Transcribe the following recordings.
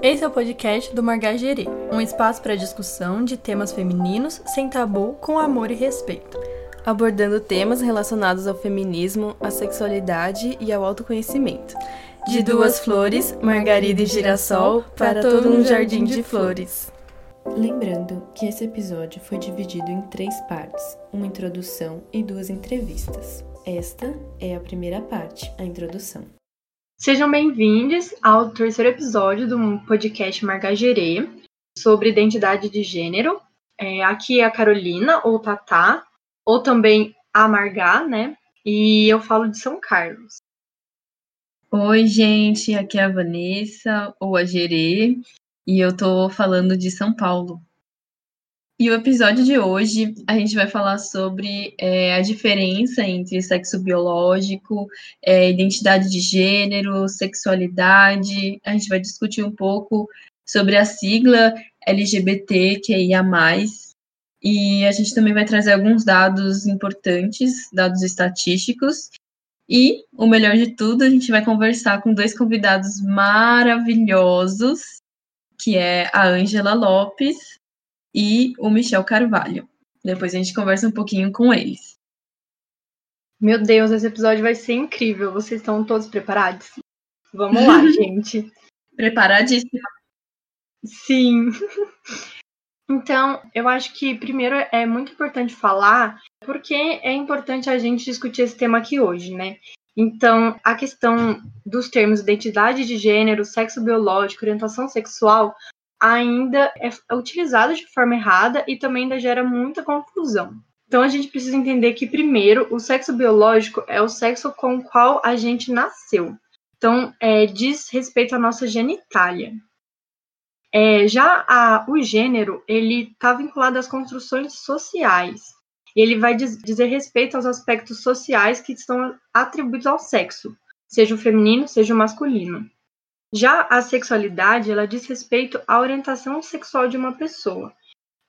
Esse é o podcast do Margagerê, um espaço para discussão de temas femininos sem tabu, com amor e respeito. Abordando temas relacionados ao feminismo, à sexualidade e ao autoconhecimento. De duas flores, margarida e girassol, para todo um jardim de flores. Lembrando que esse episódio foi dividido em três partes: uma introdução e duas entrevistas. Esta é a primeira parte, a introdução. Sejam bem-vindos ao terceiro episódio do podcast Margagerê sobre identidade de gênero. É, aqui é a Carolina, ou Tatá, ou também a Margá, né? E eu falo de São Carlos. Oi, gente, aqui é a Vanessa, ou a Gerê, e eu tô falando de São Paulo. E o episódio de hoje a gente vai falar sobre é, a diferença entre sexo biológico, é, identidade de gênero, sexualidade. A gente vai discutir um pouco sobre a sigla LGBTQIA. E a gente também vai trazer alguns dados importantes, dados estatísticos. E, o melhor de tudo, a gente vai conversar com dois convidados maravilhosos, que é a Ângela Lopes e o Michel Carvalho. Depois a gente conversa um pouquinho com eles. Meu Deus, esse episódio vai ser incrível. Vocês estão todos preparados? Vamos lá, gente. Preparadíssima. Sim. Então, eu acho que primeiro é muito importante falar porque é importante a gente discutir esse tema aqui hoje, né? Então, a questão dos termos identidade de gênero, sexo biológico, orientação sexual ainda é utilizado de forma errada e também ainda gera muita confusão. Então a gente precisa entender que, primeiro, o sexo biológico é o sexo com o qual a gente nasceu. Então, é, diz respeito à nossa genitália. É, já a, o gênero, ele está vinculado às construções sociais. Ele vai diz, dizer respeito aos aspectos sociais que estão atribuídos ao sexo, seja o feminino, seja o masculino. Já a sexualidade, ela diz respeito à orientação sexual de uma pessoa.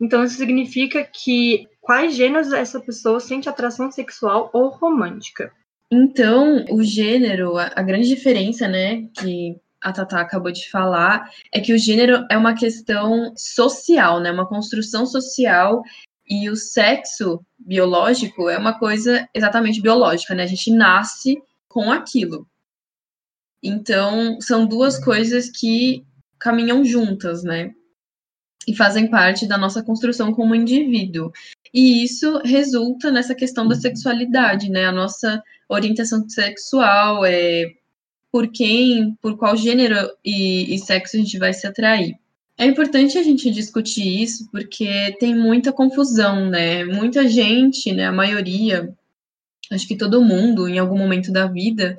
Então, isso significa que quais gêneros essa pessoa sente atração sexual ou romântica. Então, o gênero, a, grande diferença, né, que a Tata acabou de falar, é que o gênero é uma questão social, né, uma construção social, e o sexo biológico é uma coisa exatamente biológica, né, a gente nasce com aquilo. Então, são duas coisas que caminham juntas, né? E fazem parte da nossa construção como indivíduo. E isso resulta nessa questão da sexualidade, né? A nossa orientação sexual, é por quem, por qual gênero e, e sexo a gente vai se atrair. É importante a gente discutir isso porque tem muita confusão, né? Muita gente, né, a maioria, acho que todo mundo, em algum momento da vida,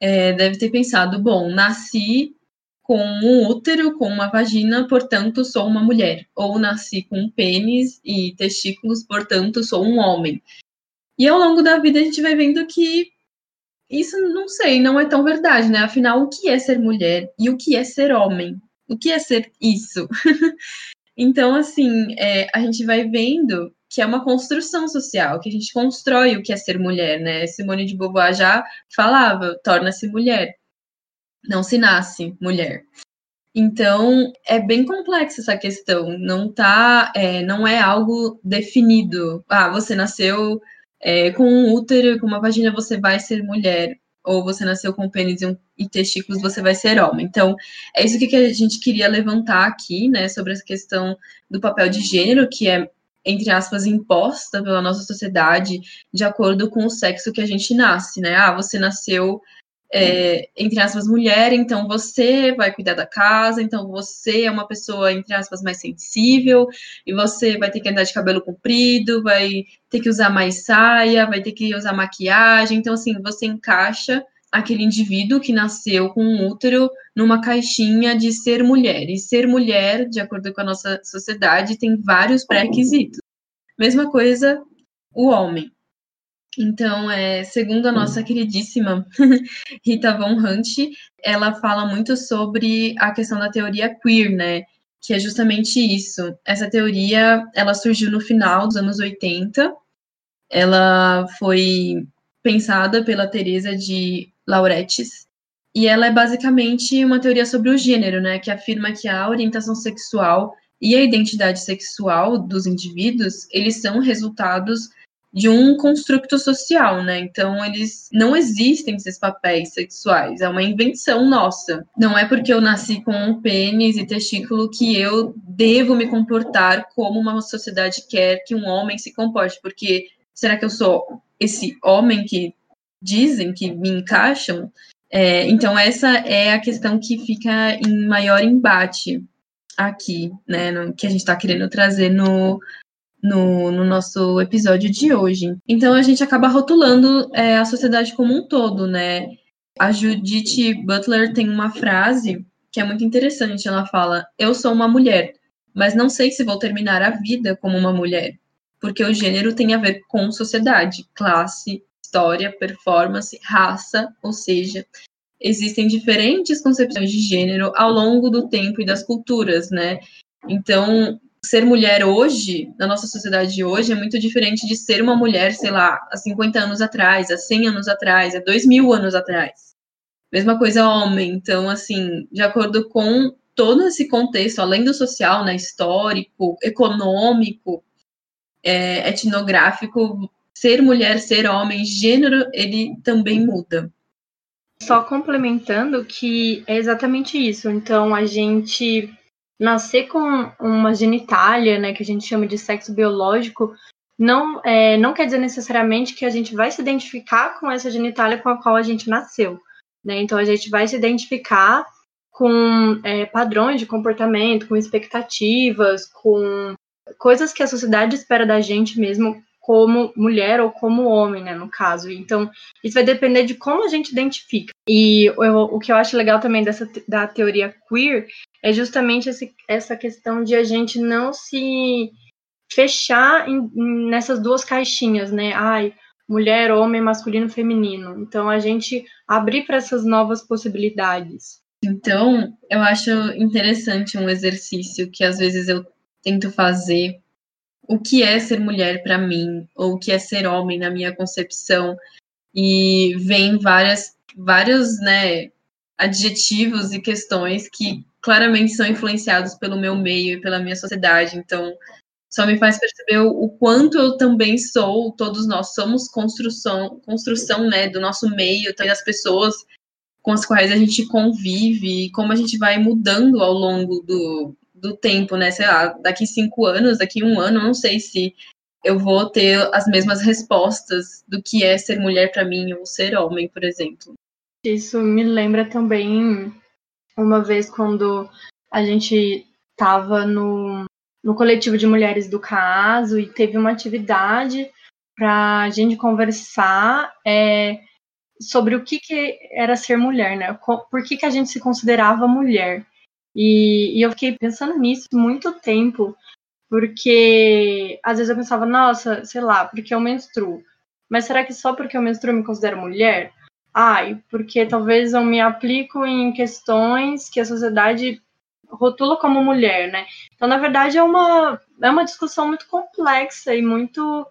é, deve ter pensado: bom, nasci com um útero, com uma vagina, portanto sou uma mulher. Ou nasci com pênis e testículos, portanto sou um homem. E ao longo da vida a gente vai vendo que isso, não sei, não é tão verdade, né? Afinal, o que é ser mulher e o que é ser homem? O que é ser isso? então, assim, é, a gente vai vendo que é uma construção social, que a gente constrói o que é ser mulher, né? Simone de Beauvoir já falava, torna-se mulher, não se nasce mulher. Então é bem complexa essa questão, não tá, é, não é algo definido. Ah, você nasceu é, com um útero, com uma vagina, você vai ser mulher, ou você nasceu com pênis e, e testículos, você vai ser homem. Então é isso que a gente queria levantar aqui, né, sobre essa questão do papel de gênero, que é entre aspas, imposta pela nossa sociedade de acordo com o sexo que a gente nasce, né? Ah, você nasceu, é, entre aspas, mulher, então você vai cuidar da casa, então você é uma pessoa, entre aspas, mais sensível, e você vai ter que andar de cabelo comprido, vai ter que usar mais saia, vai ter que usar maquiagem, então, assim, você encaixa aquele indivíduo que nasceu com um útero numa caixinha de ser mulher. E ser mulher, de acordo com a nossa sociedade, tem vários pré-requisitos. Mesma coisa o homem. Então, é, segundo a nossa queridíssima Rita Von Hunt, ela fala muito sobre a questão da teoria queer, né? Que é justamente isso. Essa teoria, ela surgiu no final dos anos 80. Ela foi pensada pela Teresa de Lauretis, e ela é basicamente uma teoria sobre o gênero, né, que afirma que a orientação sexual e a identidade sexual dos indivíduos, eles são resultados de um construto social, né? Então eles não existem esses papéis sexuais, é uma invenção nossa. Não é porque eu nasci com um pênis e testículo que eu devo me comportar como uma sociedade quer que um homem se comporte, porque será que eu sou esse homem que dizem que me encaixam? É, então essa é a questão que fica em maior embate aqui, né, no, que a gente está querendo trazer no, no, no, nosso episódio de hoje. Então a gente acaba rotulando é, a sociedade como um todo, né? A Judith Butler tem uma frase que é muito interessante. Ela fala: Eu sou uma mulher, mas não sei se vou terminar a vida como uma mulher, porque o gênero tem a ver com sociedade, classe, história, performance, raça, ou seja, existem diferentes concepções de gênero ao longo do tempo e das culturas, né? Então, ser mulher hoje, na nossa sociedade de hoje, é muito diferente de ser uma mulher, sei lá, há 50 anos atrás, há 100 anos atrás, há 2 mil anos atrás. Mesma coisa homem. Então, assim, de acordo com todo esse contexto, além do social, né, histórico, econômico, é, etnográfico, ser mulher, ser homem, gênero, ele também muda. Só complementando que é exatamente isso. Então, a gente nascer com uma genitália, né, que a gente chama de sexo biológico, não, é, não quer dizer necessariamente que a gente vai se identificar com essa genitália com a qual a gente nasceu. Né? Então, a gente vai se identificar com é, padrões de comportamento, com expectativas, com coisas que a sociedade espera da gente mesmo como mulher ou como homem, né, no caso. Então, isso vai depender de como a gente identifica. E eu, o que eu acho legal também dessa da teoria queer é justamente esse, essa questão de a gente não se fechar em, nessas duas caixinhas, né? Ai, mulher, homem, masculino, feminino. Então, a gente abrir para essas novas possibilidades. Então, eu acho interessante um exercício que às vezes eu tento fazer o que é ser mulher para mim, ou o que é ser homem na minha concepção, e vem várias, vários né, adjetivos e questões que claramente são influenciados pelo meu meio e pela minha sociedade. Então, só me faz perceber o, quanto eu também sou, todos nós somos construção, construção né, do nosso meio, das pessoas com as quais a gente convive, e como a gente vai mudando ao longo do, do tempo, né? Sei lá, daqui cinco anos, daqui um ano, não sei se eu vou ter as mesmas respostas do que é ser mulher para mim ou ser homem, por exemplo. Isso me lembra também uma vez quando a gente estava no, no coletivo de mulheres do caso e teve uma atividade para a gente conversar é, sobre o que, que era ser mulher, né? Por que, que a gente se considerava mulher. E, e eu fiquei pensando nisso muito tempo, porque às vezes eu pensava, nossa, sei lá, porque eu menstruo. Mas será que só porque eu menstruo eu me considero mulher? Ai, porque talvez eu me aplico em questões que a sociedade rotula como mulher, né? Então, na verdade, é uma, é uma discussão muito complexa e muito,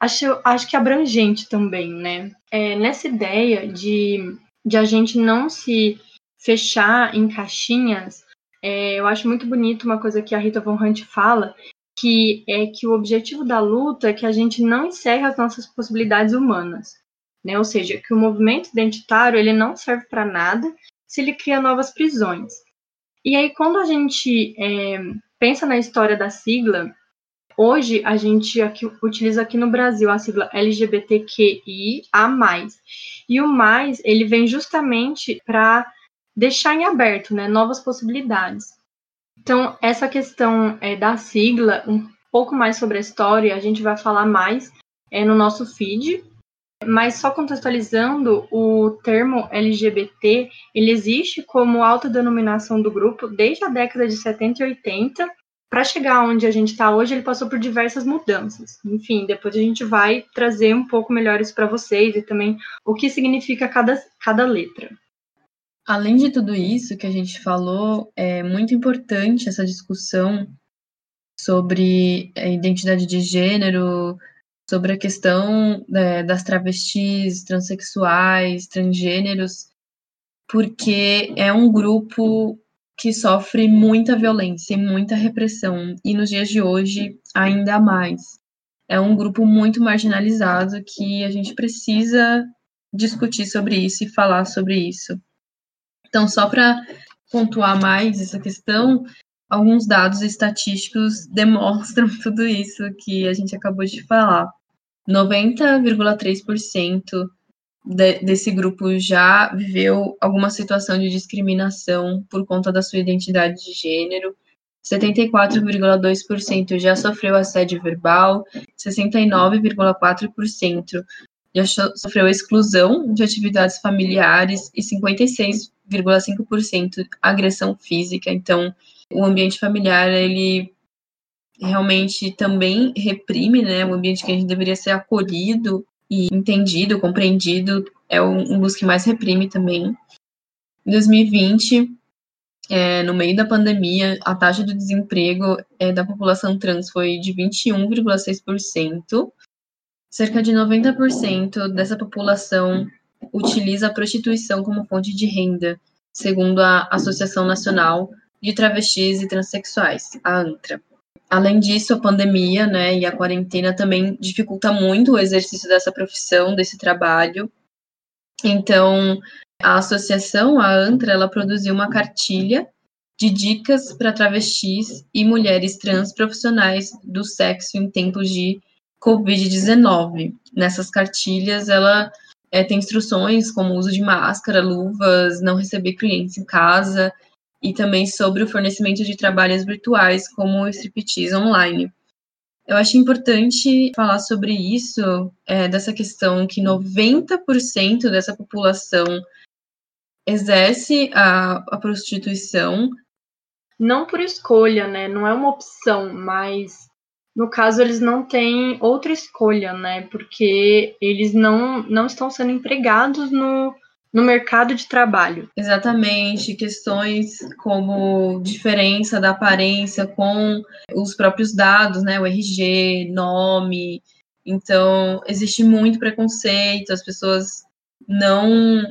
acho, acho que abrangente também, né? É, nessa ideia de, de a gente não se fechar em caixinhas, é, eu acho muito bonito uma coisa que a Rita Von Hunt fala, que é que o objetivo da luta é que a gente não encerre as nossas possibilidades humanas, né? Ou seja, que o movimento identitário ele não serve para nada se ele cria novas prisões. E aí, quando a gente é, pensa na história da sigla, hoje a gente aqui, utiliza aqui no Brasil a sigla LGBTQIA+. E o mais, ele vem justamente para deixar em aberto né, novas possibilidades. Então, essa questão é, da sigla, um pouco mais sobre a história, a gente vai falar mais é, no nosso feed, mas só contextualizando, o termo LGBT, ele existe como autodenominação do grupo desde a década de 70 e 80. Para chegar onde a gente está hoje, ele passou por diversas mudanças. Enfim, depois a gente vai trazer um pouco melhor isso para vocês e também o que significa cada, cada letra. Além de tudo isso que a gente falou, é muito importante essa discussão sobre a identidade de gênero, sobre a questão é, das travestis, transexuais, transgêneros, porque é um grupo que sofre muita violência e muita repressão, e nos dias de hoje, ainda mais. É um grupo muito marginalizado que a gente precisa discutir sobre isso e falar sobre isso. Então, só para pontuar mais essa questão, alguns dados estatísticos demonstram tudo isso que a gente acabou de falar. 90,3% de, desse grupo já viveu alguma situação de discriminação por conta da sua identidade de gênero. 74,2% já sofreu assédio verbal, 69,4% já sofreu exclusão de atividades familiares e 56,5% agressão física. Então, o ambiente familiar, ele realmente também reprime, né? O ambiente que a gente deveria ser acolhido e entendido, compreendido, é um dos que mais reprime também. Em 2020, é, no meio da pandemia, a taxa de desemprego é, da população trans foi de 21,6%. Cerca de 90% dessa população utiliza a prostituição como fonte de renda, segundo a Associação Nacional de Travestis e Transsexuais, a ANTRA. Além disso, a pandemia né, e a quarentena também dificulta muito o exercício dessa profissão, desse trabalho. Então, a associação, a ANTRA, ela produziu uma cartilha de dicas para travestis e mulheres trans profissionais do sexo em tempos de Covid-19. Nessas cartilhas, ela é, tem instruções como uso de máscara, luvas, não receber clientes em casa, e também sobre o fornecimento de trabalhos virtuais, como o striptease online. Eu acho importante falar sobre isso, é, dessa questão que 90% dessa população exerce a, a prostituição. Não por escolha, né? Não é uma opção, mas no caso eles não têm outra escolha, né? Porque eles não, não estão sendo empregados no, no mercado de trabalho. Exatamente, questões como diferença da aparência com os próprios dados, né, o RG, nome. Então, existe muito preconceito, as pessoas não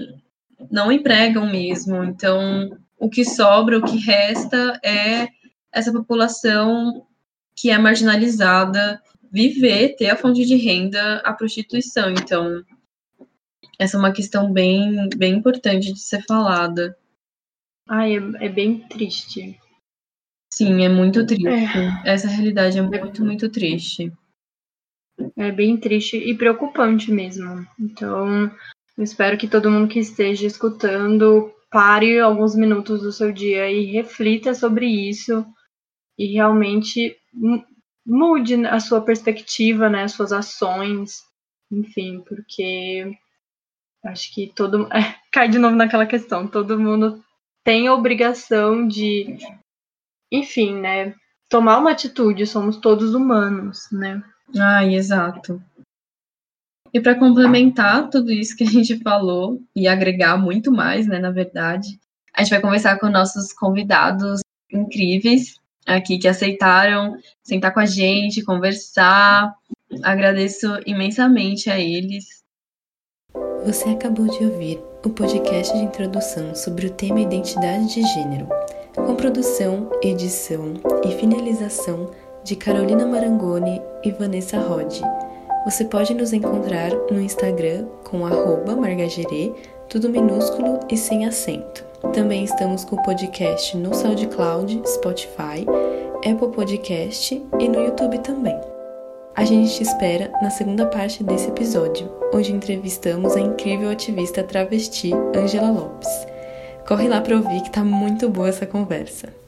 não empregam mesmo. Então, o que sobra, o que resta é essa população que é marginalizada viver, ter a fonte de renda, a prostituição. Então, essa é uma questão bem, bem importante de ser falada. Ai, é, é bem triste. Sim, é muito triste. É. Essa realidade é muito, muito triste. É bem triste e preocupante mesmo. Então, eu espero que todo mundo que esteja escutando pare alguns minutos do seu dia e reflita sobre isso e realmente mude a sua perspectiva, né, as suas ações, enfim, porque Acho que todo. É, cai de novo naquela questão. Todo mundo tem a obrigação de, enfim, né? Tomar uma atitude. Somos todos humanos, né? Ai, exato. E para complementar tudo isso que a gente falou e agregar muito mais, né, na verdade, a gente vai conversar com nossos convidados incríveis aqui que aceitaram sentar com a gente, conversar. Agradeço imensamente a eles você acabou de ouvir o podcast de introdução sobre o tema identidade de gênero, com produção, edição e finalização de Carolina Marangoni e Vanessa Rod. Você pode nos encontrar no Instagram com margagerê, tudo minúsculo e sem acento. Também estamos com o podcast no SoundCloud, Spotify, Apple Podcast e no YouTube também. A gente te espera na segunda parte desse episódio, onde entrevistamos a incrível ativista travesti Angela Lopes. Corre lá para ouvir que tá muito boa essa conversa.